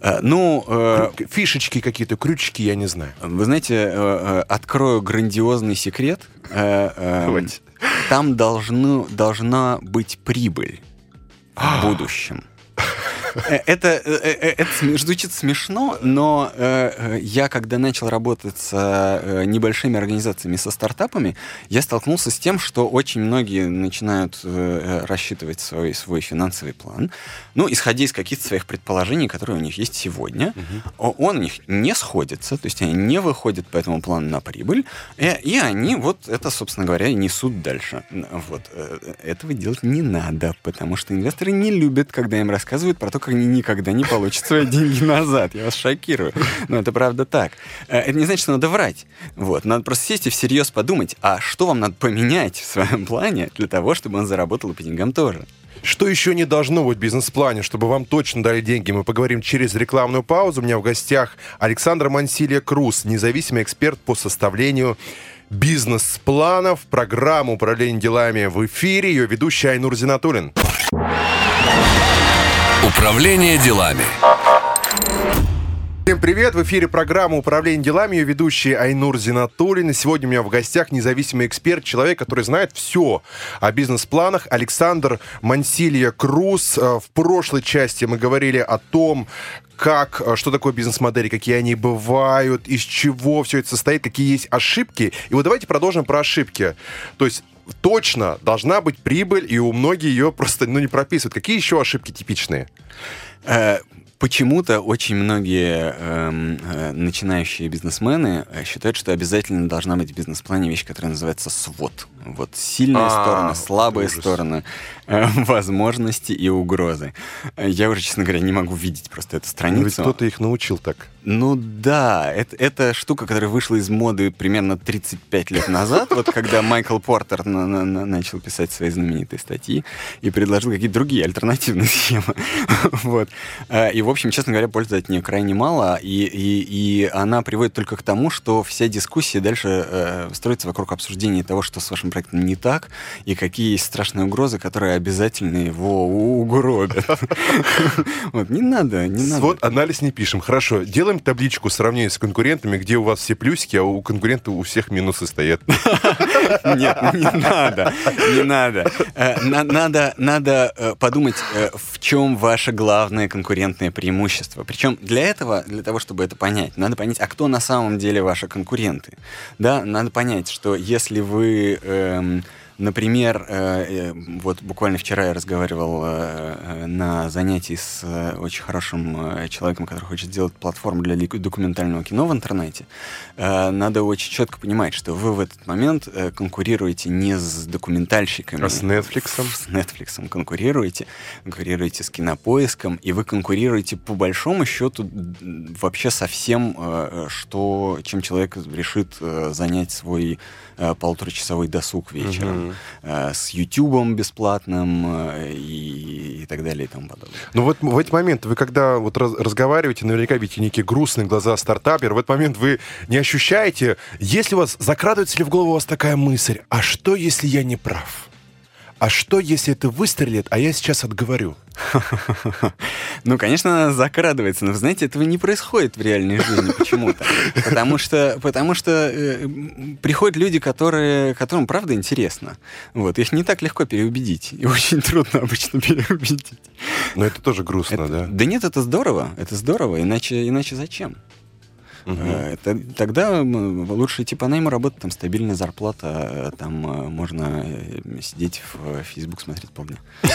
Э, Ну, э, Фишечки какие-то, крючки, я не знаю. Вы знаете, э, э, открою грандиозный секрет. Э, э, Давайте. Там должно, должна быть прибыль в будущем. Э, Это, э, э, это звучит смешно, но я, когда начал работать с небольшими организациями, со стартапами, я столкнулся с тем, что очень многие начинают рассчитывать свой, свой финансовый план, ну, исходя из каких-то своих предположений, которые у них есть сегодня. О- Он у них не сходится, то есть они не выходят по этому плану на прибыль, э, и они вот это, собственно говоря, и несут дальше. Вот. Этого делать не надо, потому что инвесторы не любят, когда им рассказывают про то, как они никогда не получат свои деньги назад. Я вас шокирую. Но это правда так. Э, Это не значит, что надо врать. Вот. Надо просто сесть и всерьез подумать, а что вам надо поменять в своем плане для того, чтобы он заработал и по деньгам тоже. Что еще не должно быть в бизнес-плане, чтобы вам точно дали деньги? Мы поговорим через рекламную паузу. У меня в гостях Александр Мансилия Круз, независимый эксперт по составлению бизнес-планов, программа управления делами в эфире. Ее ведущий Айнур Зинатулин. Управление делами. Всем привет! В эфире программа «Управление делами» ее ведущий Айнур Зинатуллин. И сегодня у меня в гостях независимый эксперт, человек, который знает все о бизнес-планах, Александр Мансилья Круз. Э, В прошлой части мы говорили о том, как, э, что такое бизнес-модели, какие они бывают, из чего все это состоит, какие есть ошибки. И вот давайте продолжим про ошибки. То есть точно должна быть прибыль, и у многих ее просто ну, не прописывают. Какие еще ошибки типичные? Э, Почему-то очень многие эм, э, начинающие бизнесмены э, считают, что обязательно должна быть в бизнес-плане вещь, которая называется свод. Вот сильные А, стороны, слабые ужас. стороны, возможности и угрозы. Э, Я уже, честно говоря, не могу видеть просто эту Ну, ведь страницу. кто-то их научил так. Ну да, это, это штука, которая вышла из моды примерно 35 лет назад, вот когда Майкл Портер на- на- на- начал писать свои знаменитые статьи и предложил какие-то другие альтернативные схемы. Вот. Э, И, в общем, честно говоря, пользы от нее крайне мало, и, и, и она приводит только к тому, что вся дискуссия дальше э, строится вокруг обсуждения того, что с вашим проектом не так, и какие есть страшные угрозы, которые обязательно его угробят. Вот, не надо, не надо. Вот анализ не пишем. Хорошо. Делаем табличку сравнения с конкурентами, где у вас все плюсики, а у конкурентов у всех минусы стоят. Нет, не надо, не надо. Э, надо, надо э, подумать, э, в чем ваше главное конкурентное преимущество. Причем для этого, для того, чтобы это понять, надо понять, а кто на самом деле ваши конкуренты. Да, надо понять, что если вы эм, Например, э, э, вот буквально вчера я разговаривал э, на занятии с очень хорошим человеком, который хочет сделать платформу для документального кино в интернете. Надо очень четко понимать, что вы в этот момент конкурируете не с документальщиками. А с Netflix? С Netflix конкурируете, конкурируете с кинопоиском, и вы конкурируете по большому счету вообще со всем, что, чем человек решит занять свой полуторачасовой досуг вечером. Э, с YouTube бесплатным э, и, и так далее и тому подобное. Ну вот в эти моменты вы когда вот раз, разговариваете, наверняка видите некие грустные глаза стартапера, в этот момент вы не ощущаете, если у вас, закрадывается ли в голову у вас такая мысль, а что, если я не прав? А что, если это выстрелит, а я сейчас отговорю? Ну, конечно, закрадывается, но, вы знаете, этого не происходит в реальной жизни почему-то. Потому что, потому что э, приходят люди, которые, которым правда интересно. Вот, их не так легко переубедить. И очень трудно обычно переубедить. Но это тоже грустно, это, да? Да нет, это здорово. Это здорово. Иначе, иначе зачем? Угу. Тогда лучше идти по найму работать, там стабильная зарплата, там э, можно э, сидеть в Facebook, смотреть полдня.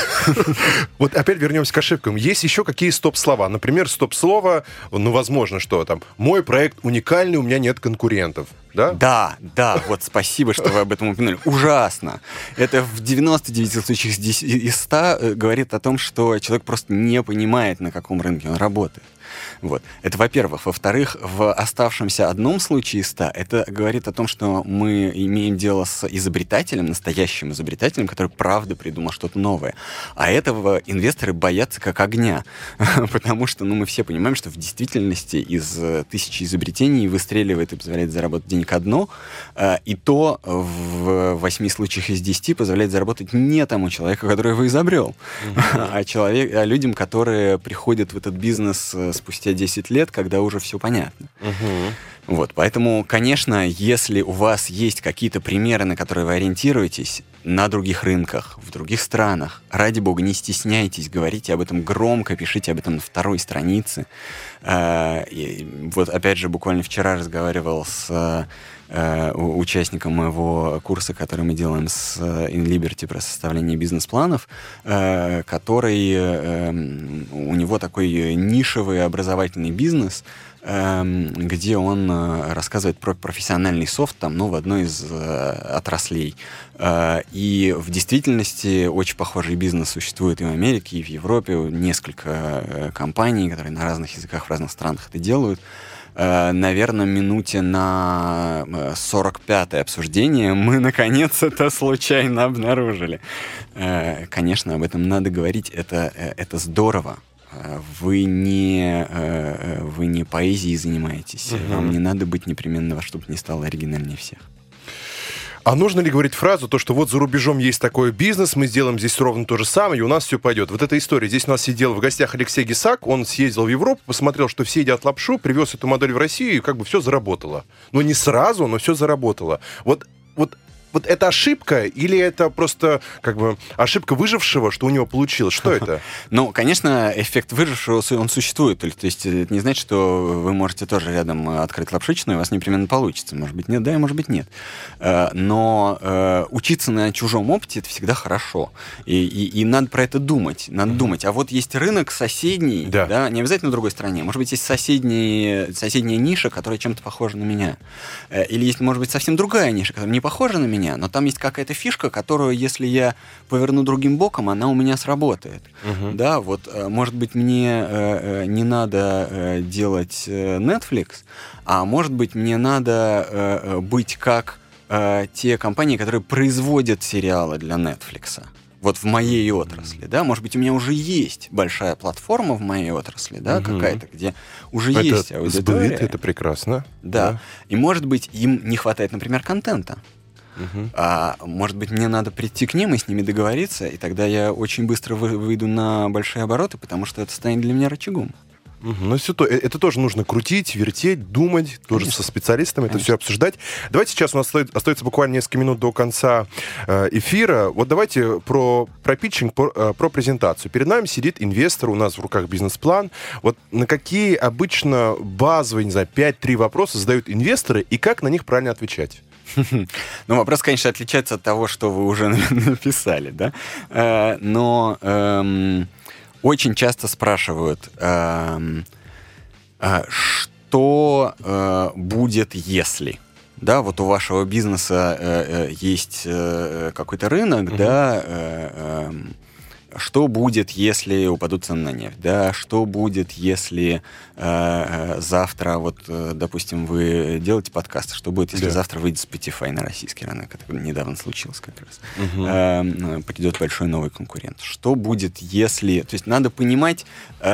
Вот опять вернемся к ошибкам. Есть еще какие стоп-слова? Например, стоп-слово, ну, возможно, что там, мой проект уникальный, у меня нет конкурентов. Да? Да, да, вот спасибо, что вы об этом упомянули. Ужасно. Это в 99 случаях из 100 говорит о том, что человек просто не понимает, на каком рынке он работает. Вот. Это во-первых. Во-вторых, в оставшемся одном случае из ста это говорит о том, что мы имеем дело с изобретателем, настоящим изобретателем, который правда придумал что-то новое. А этого инвесторы боятся как огня. Потому что ну, мы все понимаем, что в действительности из тысячи изобретений выстреливает и позволяет заработать денег одно, э, и то в восьми случаях из десяти позволяет заработать не тому человеку, который его изобрел, а, человек, а людям, которые приходят в этот бизнес э, спустя 10 лет, когда уже все понятно. Угу. Вот, поэтому, конечно, если у вас есть какие-то примеры, на которые вы ориентируетесь, на других рынках, в других странах, ради бога, не стесняйтесь, говорите об этом громко, пишите об этом на второй странице. А, вот, опять же, буквально вчера разговаривал с э, участником моего курса, который мы делаем с In Liberty про составление бизнес-планов, э, который у него такой нишевый образовательный бизнес, где он э, рассказывает про профессиональный софт там, ну, в одной из отраслей. И в действительности очень похожий бизнес существует и в Америке, и в Европе. Несколько компаний, которые на разных языках в разных странах это делают. Э, наверное, минуте на 45-е э, обсуждение мы, наконец, это случайно обнаружили. Э, конечно, об этом надо говорить, это, это здорово. Вы не, вы не поэзией занимаетесь, угу. вам не надо быть непременно во что бы ни стало оригинальнее всех. А нужно ли говорить фразу, то, что вот за рубежом есть такой бизнес, мы сделаем здесь ровно то же самое, и у нас все пойдет. Вот эта история. Здесь у нас сидел в гостях Алексей Гисак, он съездил в Европу, посмотрел, что все едят лапшу, привез эту модель в Россию, и как бы все заработало. Ну, не сразу, но все заработало. Вот вот вот это ошибка или это просто как бы ошибка выжившего, что у него получилось? Что это? Ну, конечно, эффект выжившего, он существует. То есть это не значит, что вы можете тоже рядом открыть лапшичную, и у вас непременно получится. Может быть, нет, да, и может быть, нет. Э, но э, учиться на чужом опыте — это всегда хорошо. И, и, и надо про это думать. Надо mm-hmm. думать. А вот есть рынок соседний, да. да, не обязательно в другой стране. Может быть, есть соседний, соседняя ниша, которая чем-то похожа на меня. Э, или есть, может быть, совсем другая ниша, которая не похожа на меня, меня, но там есть какая-то фишка, которую, если я поверну другим боком, она у меня сработает. Угу. Да, вот, э, может быть, мне э, э, не надо делать Netflix, а может быть, мне надо быть как те компании, которые производят сериалы для Netflix вот в моей отрасли, да, может быть, у меня уже есть большая платформа в моей отрасли, да, угу. какая-то, где уже это есть аудитория. Сбыт, это прекрасно. Да. да. И, может быть, им не хватает, например, контента. Угу. А, может быть, мне надо прийти к ним и с ними договориться, и тогда я очень быстро вы, выйду на большие обороты, потому что это станет для меня рычагом. Мгм. Ну, все то, э, это тоже нужно крутить, вертеть, думать, тоже Конечно. со специалистами это Конечно. все обсуждать. Давайте сейчас у нас стоит- остается буквально несколько минут до конца э, эфира. Вот давайте про, про питчинг, про, э, про презентацию. Перед нами сидит инвестор, у нас в руках бизнес-план. Вот на какие обычно базовые, не знаю, 5-3 вопроса задают инвесторы и как на них правильно отвечать? Ну, вопрос, конечно, отличается от того, что вы уже написали, да? Э, Но эм, очень часто спрашивают, эм, а что э, будет, если? Да, вот у вашего бизнеса э, э, есть э, какой-то рынок, Мгм. да, э, эм, что будет, если упадут цены на нефть, да, что будет, если э, э, завтра, вот, э, допустим, вы делаете подкаст, что будет, если Да. завтра выйдет Spotify на российский рынок, это недавно случилось как раз, Мгм. Э, придет большой новый конкурент. Что будет, если... То есть надо понимать, э,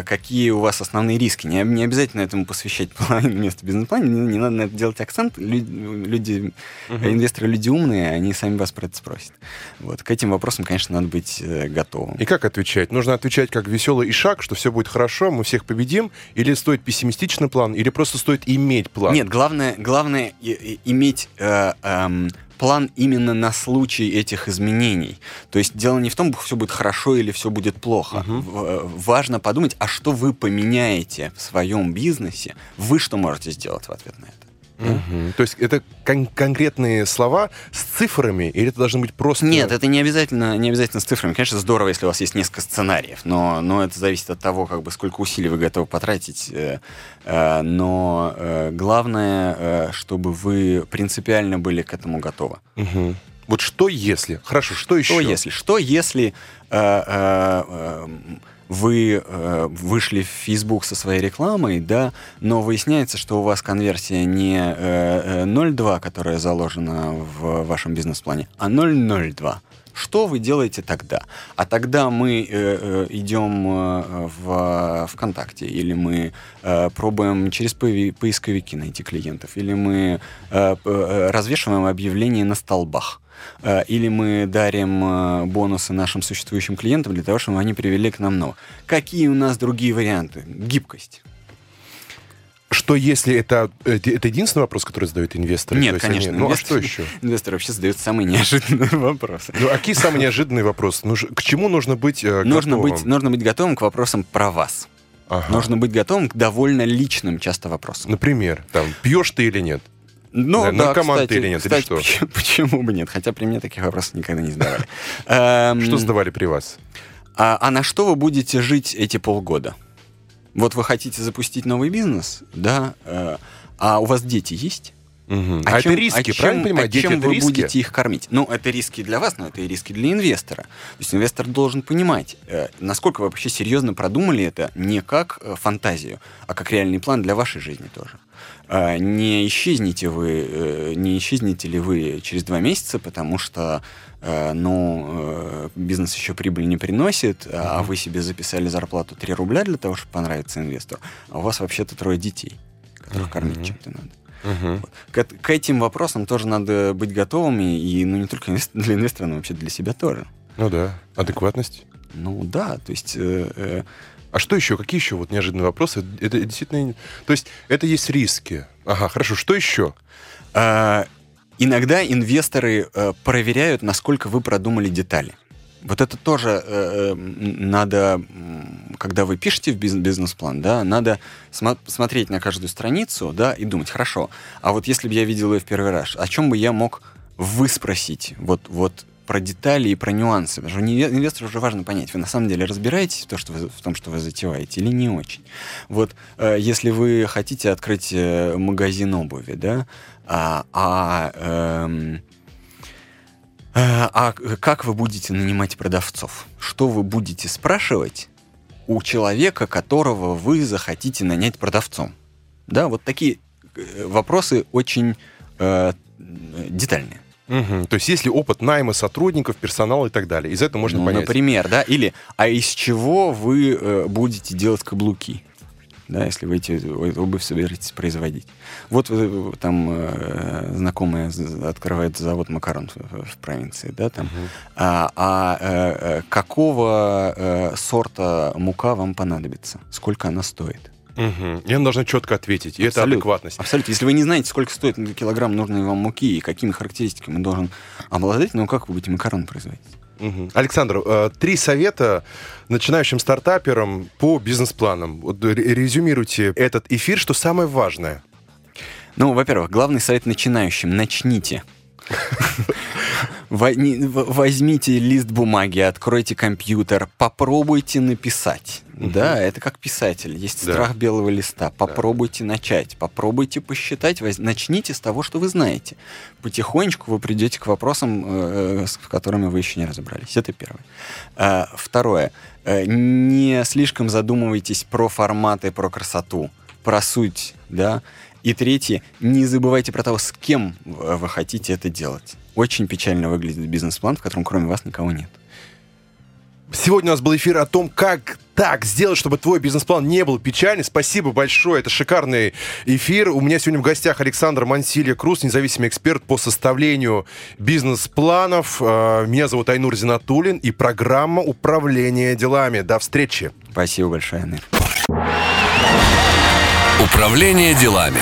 э, какие у вас основные риски. Не, не обязательно этому посвящать половину места в бизнес-плане, не, не надо на это делать акцент. Лю- Люди, Мгм. инвесторы люди умные, они сами вас про это спросят. Вот. К этим вопросам, конечно, надо быть готовым. И как отвечать? Нужно отвечать как веселый ишак, что все будет хорошо, мы всех победим, или стоит пессимистичный план, или просто стоит иметь план? Нет, главное, главное иметь э, эм, план именно на случай этих изменений. То есть дело не в том, все будет хорошо или все будет плохо. Э, важно подумать, а что вы поменяете в своем бизнесе, вы что можете сделать в ответ на это. Мгм. То есть это кон- конкретные слова с цифрами, или это должны быть просто... Нет, это не обязательно, не обязательно с цифрами. Конечно, здорово, если у вас есть несколько сценариев, но, но это зависит от того, как бы, сколько усилий вы готовы потратить. э, э, Но э, главное, чтобы вы принципиально были к этому готовы. Мгм. Вот что если? Хорошо, что еще? Что если? Что если э, э, э, вы э, вышли в Facebook со своей рекламой, да, но выясняется, что у вас конверсия не э, э, 0,2, которая заложена в вашем бизнес-плане, а 0,02. Что вы делаете тогда? А тогда мы э, э, идем э, в ВКонтакте, или мы э, пробуем через пои- поисковики найти клиентов, или мы э, э, развешиваем объявления на столбах. Э, Или мы дарим э, бонусы нашим существующим клиентам для того, чтобы они привели к нам новых. Какие у нас другие варианты? Гибкость. Что если это, это, это единственный вопрос, который задают инвесторы? Нет, конечно, они- ну а что еще? Инвесторы вообще задают самые неожиданные вопросы. Ну, а какие самые неожиданные вопросы? Ну, к чему нужно быть э, Нужно готовым? быть, нужно быть готовым к вопросам про вас. Ага. Нужно быть готовым к довольно личным часто вопросам. Например, там, пьешь ты или нет? Ну, Да, да, наркоман ты кстати, или нет, или кстати, что? Почему, почему бы нет? Хотя при мне таких вопросов никогда не задавали. Что сдавали при вас? А, а на что вы будете жить эти полгода? Вот вы хотите запустить новый бизнес, да? э, а у вас дети есть? Мгм. А, чем- это риски, чем- правильно понимаю? а Дети чем вы риски? будете их кормить? Ну, это риски для вас, но это и риски для инвестора. То есть инвестор должен понимать, э, насколько вы вообще серьезно продумали это не как э, фантазию, а как реальный план для вашей жизни тоже. Э, не исчезнете вы, э, не исчезнете ли вы через два месяца, потому что э, ну, э, бизнес еще прибыль не приносит, а вы себе записали зарплату 3 рубля для того, чтобы понравиться инвестору, а у вас вообще-то трое детей, которых кормить чем-то надо. Мгм. К, к этим вопросам тоже надо быть готовыми, и ну не только для инвестора, но вообще для себя тоже. Ну да, адекватность. Ну да, то есть э, э, А что еще? Какие еще вот неожиданные вопросы? Это действительно... То есть это есть риски. Ага, хорошо. Что еще? э, иногда инвесторы э, проверяют, насколько вы продумали детали. Вот это тоже э, э, м, надо, когда вы пишете в биз- бизнес-план, да, надо смо- смотреть на каждую страницу, да, и думать, хорошо, а вот если бы я видел ее в первый раз, о чем бы я мог выспросить вот, вот про детали и про нюансы. Потому что инве- инвестору уже важно понять, вы на самом деле разбираетесь в, то, что вы, в том, что вы затеваете, или не очень. Вот э, если вы хотите открыть э, магазин обуви, да, а, а, эм, э, а как вы будете нанимать продавцов? Что вы будете спрашивать у человека, которого вы захотите нанять продавцом? Да, вот такие э, вопросы очень э, детальные. Мгм. То есть есть ли опыт найма сотрудников, персонала и так далее? Из этого можно Ну, понять. Например, да, или а из чего вы э, будете делать каблуки? Да, если вы эти обувь собираетесь производить. Вот э, там э, знакомая открывает завод макарон в, в провинции, да, там. Uh-huh. А, а э, какого э, сорта мука вам понадобится? Сколько она стоит? Угу. И она должна четко ответить. И это адекватность. Абсолютно. Если вы не знаете, сколько стоит килограмм нужной вам муки и какими характеристиками должен обладать, ну как вы будете макарон производить? Угу. Александр, э, три совета начинающим стартаперам по бизнес-планам. Вот резюмируйте этот эфир, что самое важное. Ну, во-первых, главный совет начинающим. Начните. Возьмите лист бумаги, откройте компьютер, попробуйте написать. Угу. Да, это как писатель. Есть да. страх белого листа. Попробуйте да. начать, попробуйте посчитать. Воз... Начните с того, что вы знаете. Потихонечку вы придете к вопросам, э, с которыми вы еще не разобрались. Это первое. Э, второе. Э, не слишком задумывайтесь про форматы, про красоту, про суть, да. И третье, не забывайте про того, с кем вы хотите это делать. Очень печально выглядит бизнес-план, в котором кроме вас никого нет. Сегодня у нас был эфир о том, как так сделать, чтобы твой бизнес-план не был печальный. Спасибо большое, это шикарный эфир. У меня сегодня в гостях Александр Мансилья Круз, независимый эксперт по составлению бизнес-планов. А, меня зовут Айнур Зинатулин и программа «Управление делами». До встречи. Спасибо большое, Айнур. Управление делами.